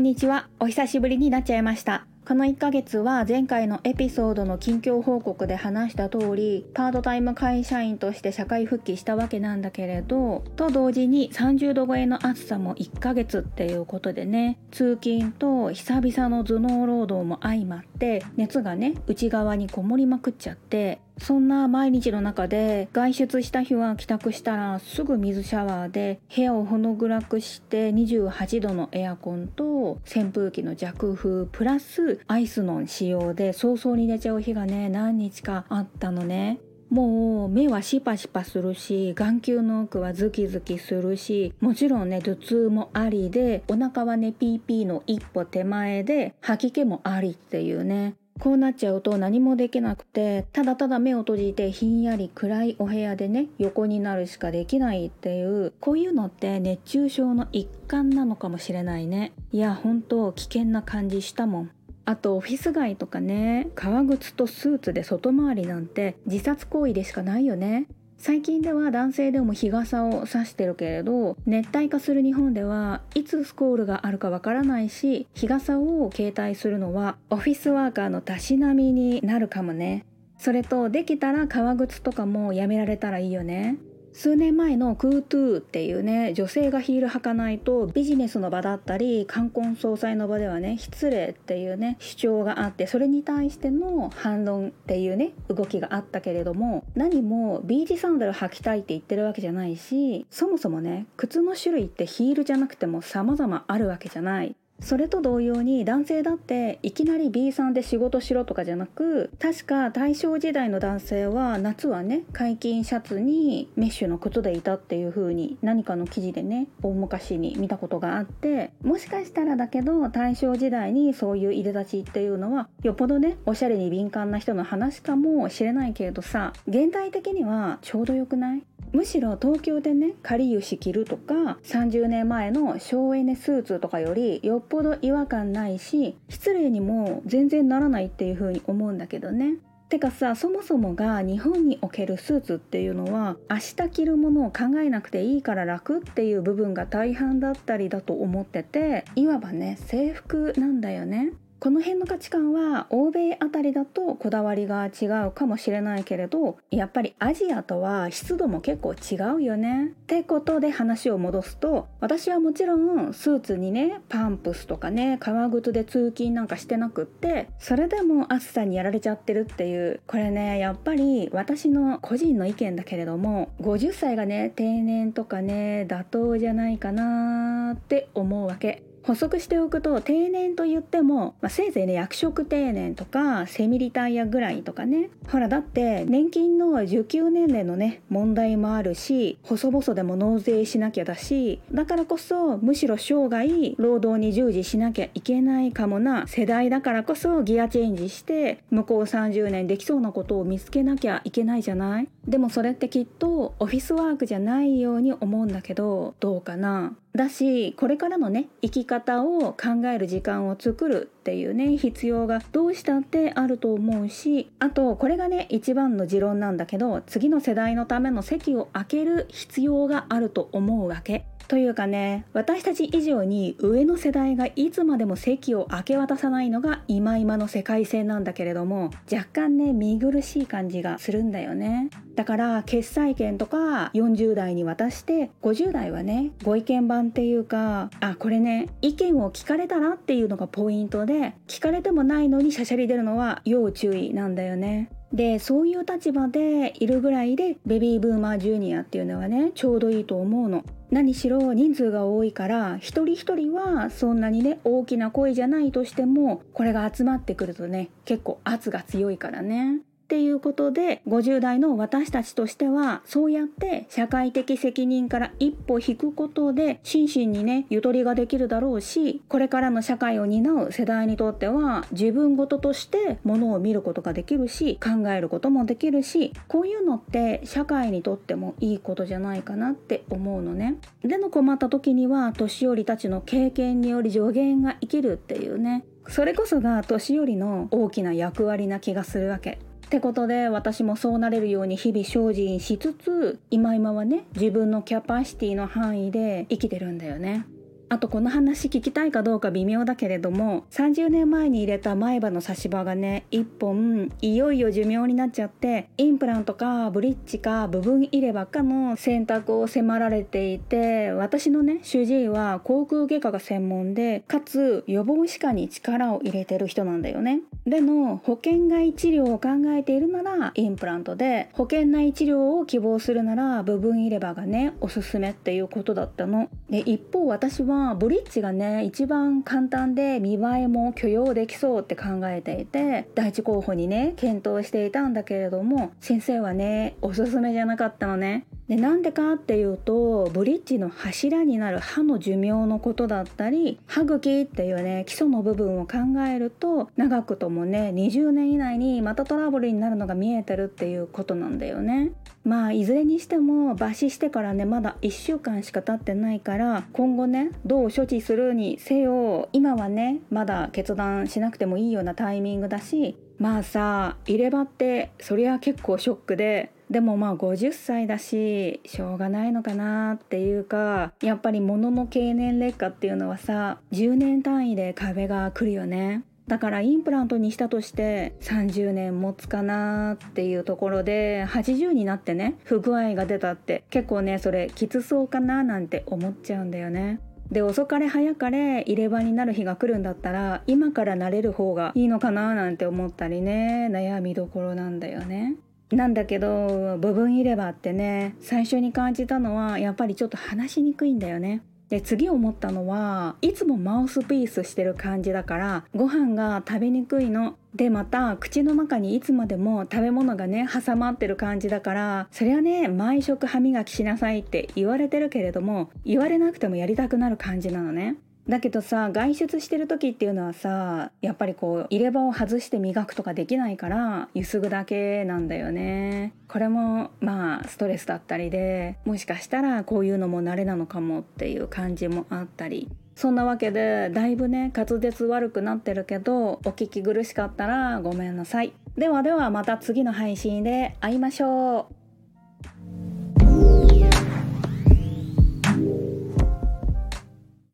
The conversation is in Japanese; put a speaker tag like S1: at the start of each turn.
S1: んにちは。お久しぶりになっちゃいました。この1ヶ月は前回のエピソードの近況報告で話した通り、パートタイム会社員として社会復帰したわけなんだけれど、と同時に30度超えの暑さも1ヶ月っていうことでね、通勤と久々の頭脳労働も相まって、熱がね、内側にこもりまくっちゃって、そんな毎日の中で外出した日は帰宅したらすぐ水シャワーで部屋をほの暗くして28度のエアコンと扇風機の弱風プラスアイスの使用で早々に寝ちゃう日がね何日かあったのね。もう目はシパシパするし眼球の奥はズキズキするしもちろんね頭痛もありでお腹はねピーピーの一歩手前で吐き気もありっていうねこうなっちゃうと何もできなくてただただ目を閉じてひんやり暗いお部屋でね横になるしかできないっていうこういうのって熱中症の一環なのかもしれないね。いや本当危険な感じしたもん。あとオフィス街とかね革靴とスーツで外回りなんて自殺行為でしかないよね。最近では男性でも日傘を差してるけれど熱帯化する日本ではいつスコールがあるかわからないし日傘を携帯するのはオフィスワーカーのたしなみになるかもね。それとできたら革靴とかもやめられたらいいよね。数年前のクートゥーっていうね女性がヒール履かないとビジネスの場だったり冠婚葬祭の場ではね失礼っていうね主張があってそれに対しての反論っていうね動きがあったけれども何もビーチサンダル履きたいって言ってるわけじゃないしそもそもね靴の種類ってヒールじゃなくても様々あるわけじゃない。それと同様に男性だっていきなり B さんで仕事しろとかじゃなく確か大正時代の男性は夏はね解禁シャツにメッシュの靴でいたっていう風に何かの記事でね大昔に見たことがあってもしかしたらだけど大正時代にそういういでたちっていうのはよっぽどねおしゃれに敏感な人の話かもしれないけれどさ現代的にはちょうどよくない？むしろ東京でねかりゆし着るとか30年前の省エネスーツとかよりよっぽど違和感ないし失礼にも全然ならないっていう風に思うんだけどね。てかさそもそもが日本におけるスーツっていうのは明日着るものを考えなくていいから楽っていう部分が大半だったりだと思ってていわばね制服なんだよね。この辺の価値観は欧米あたりだとこだわりが違うかもしれないけれどやっぱりアジアとは湿度も結構違うよね。ってことで話を戻すと私はもちろんスーツにねパンプスとかね革靴で通勤なんかしてなくってそれでも暑さにやられちゃってるっていうこれねやっぱり私の個人の意見だけれども50歳がね定年とかね妥当じゃないかなって思うわけ。補足しておくと定年と言っても、まあ、せいぜいね役職定年とかセミリタイアぐらいとかね。ほらだって年金の受給年齢のね問題もあるし細々でも納税しなきゃだしだからこそむしろ生涯労働に従事しなきゃいけないかもな世代だからこそギアチェンジして向こう30年できそうなことを見つけなきゃいけないじゃない？でもそれってきっとオフィスワークじゃないように思うんだけどどうかな？だしこれからのね生き方を考える時間を作るっていうね必要がどうしたってあると思うしあとこれがね一番の持論なんだけど次の世代のための席を空ける必要があると思うわけ。というかね私たち以上に上の世代がいつまでも席を明け渡さないのが今今の世界線なんだけれども若干ね見苦しい感じがするんだよねだから決裁権とか40代に渡して50代はねご意見番っていうかあこれね意見を聞かれたらっていうのがポイントで聞かれてもないのにしゃしゃり出るのは要注意なんだよねでそういう立場でいるぐらいでベビーブーマージュニアっていうのはねちょうどいいと思うの。何しろ人数が多いから一人一人はそんなにね大きな声じゃないとしてもこれが集まってくるとね結構圧が強いからね。っていうことで50代の私たちとしてはそうやって社会的責任から一歩引くことで心身にねゆとりができるだろうしこれからの社会を担う世代にとっては自分事としてものを見ることができるし考えることもできるしこういうのって社会にとってもいいことじゃないかなって思うのね。での困った時には年寄りたちの経験により助言が生きるっていうねそれこそが年寄りの大きな役割な気がするわけ。ってことで私もそうなれるように日々精進しつつ今今はね自分のキャパシティの範囲で生きてるんだよね。あとこの話聞きたいかどうか微妙だけれども30年前に入れた前歯の差し歯がね1本いよいよ寿命になっちゃってインプラントかブリッジか部分入れ歯かの選択を迫られていて私のね主治医は口腔外科が専門でかつ予防歯科に力を入れてる人なんだよね。でも保険外治療を考えているならインプラントで保険内治療を希望するなら部分入れ歯がねおすすめっていうことだったの。で一方私はあブリッジがね一番簡単で見栄えも許容できそうって考えていて第一候補にね検討していたんだけれども先生はねおすすめじゃなかったのね。でなんでかっていうとブリッジの柱になる歯の寿命のことだったり歯茎っていうね基礎の部分を考えると長くともね20年以内にまたトラブルになるのが見えてるっていうことなんだよね。まあいずれにしても抜歯してからねまだ1週間しか経ってないから今後ねどう処置するにせよ今はねまだ決断しなくてもいいようなタイミングだしまあさ入れ歯ってそりゃ結構ショックででもまあ50歳だししょうがないのかなっていうかやっぱり物の経年劣化っていうのはさ10年単位で壁が来るよねだからインプラントにしたとして30年持つかなっていうところで80になってね不具合が出たって結構ねそれきつそうかななんて思っちゃうんだよね。で遅かれ早かれ入れ歯になる日が来るんだったら今から慣れる方がいいのかななんて思ったりね悩みどころなんだよね。なんだけど部分入れ歯ってね最初に感じたのはやっぱりちょっと話しにくいんだよね。で次思ったのはいつもマウスピースしてる感じだからご飯が食べにくいの。でまた口の中にいつまでも食べ物がね挟まってる感じだからそりゃね毎食歯磨きしなさいって言われてるけれども言われなくてもやりたくなる感じなのね。だけどさ外出してる時っていうのはさやっぱりこう入れ歯を外して磨くとかできないからゆすぐだけなんだよね。これもまあストレスだったりでもしかしたらこういうのも慣れなのかもっていう感じもあったり。そんなわけでだいぶね滑舌悪くなってるけどお聞き苦しかったらごめんなさい。ではではまた次の配信で会いましょう。